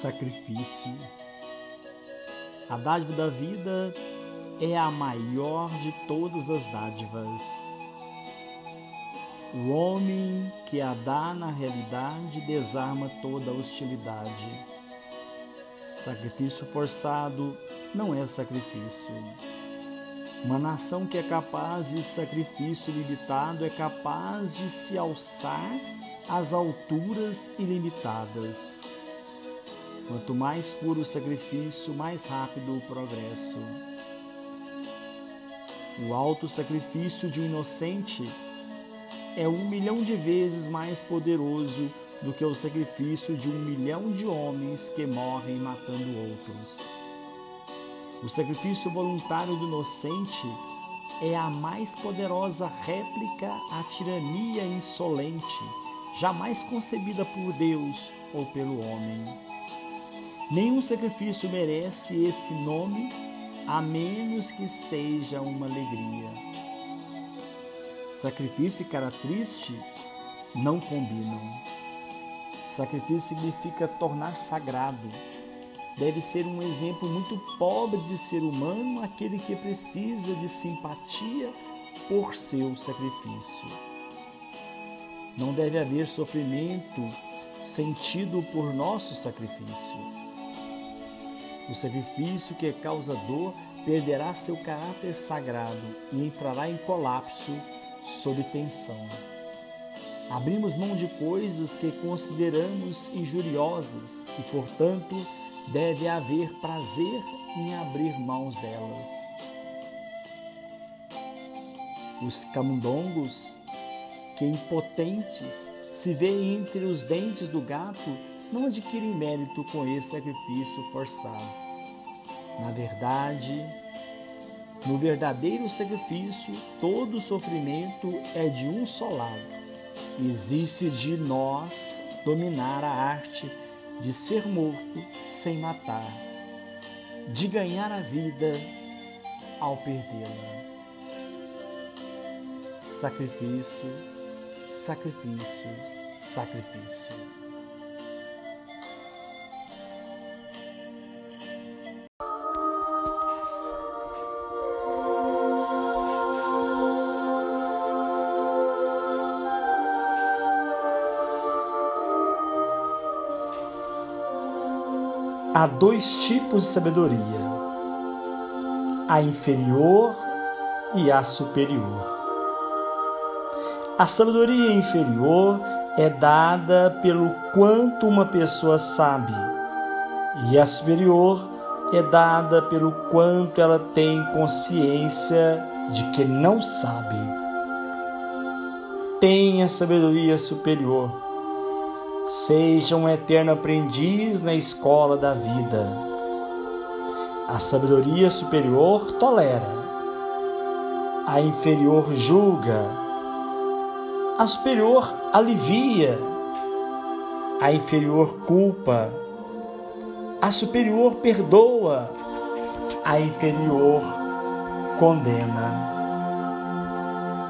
sacrifício. A dádiva da vida é a maior de todas as dádivas. O homem que a dá na realidade desarma toda hostilidade. Sacrifício forçado não é sacrifício. Uma nação que é capaz de sacrifício limitado é capaz de se alçar às alturas ilimitadas. Quanto mais puro o sacrifício, mais rápido o progresso. O alto sacrifício de um inocente é um milhão de vezes mais poderoso do que o sacrifício de um milhão de homens que morrem matando outros. O sacrifício voluntário do inocente é a mais poderosa réplica à tirania insolente, jamais concebida por Deus ou pelo homem. Nenhum sacrifício merece esse nome, a menos que seja uma alegria. Sacrifício e cara triste não combinam. Sacrifício significa tornar sagrado. Deve ser um exemplo muito pobre de ser humano aquele que precisa de simpatia por seu sacrifício. Não deve haver sofrimento sentido por nosso sacrifício. O sacrifício que causa dor perderá seu caráter sagrado e entrará em colapso sob tensão. Abrimos mão de coisas que consideramos injuriosas e, portanto, deve haver prazer em abrir mãos delas. Os camundongos, que impotentes se veem entre os dentes do gato, não adquirem mérito com esse sacrifício forçado. Na verdade, no verdadeiro sacrifício, todo sofrimento é de um só lado. Existe de nós dominar a arte de ser morto sem matar, de ganhar a vida ao perdê-la. Sacrifício, sacrifício, sacrifício. Há dois tipos de sabedoria: a inferior e a superior. A sabedoria inferior é dada pelo quanto uma pessoa sabe, e a superior é dada pelo quanto ela tem consciência de que não sabe. Tenha sabedoria superior Seja um eterno aprendiz na escola da vida. A sabedoria superior tolera, a inferior julga, a superior alivia, a inferior culpa, a superior perdoa, a inferior condena.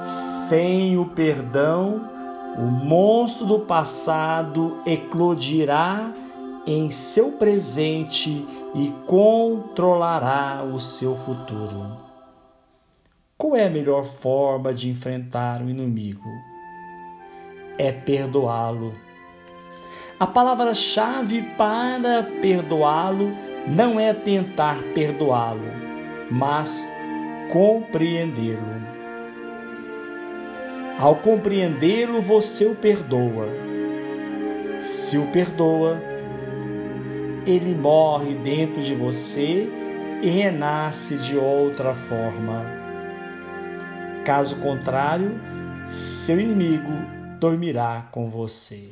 Sem o perdão, o monstro do passado eclodirá em seu presente e controlará o seu futuro. Qual é a melhor forma de enfrentar o inimigo? É perdoá-lo. A palavra-chave para perdoá-lo não é tentar perdoá-lo, mas compreendê-lo. Ao compreendê-lo, você o perdoa. Se o perdoa, ele morre dentro de você e renasce de outra forma. Caso contrário, seu inimigo dormirá com você.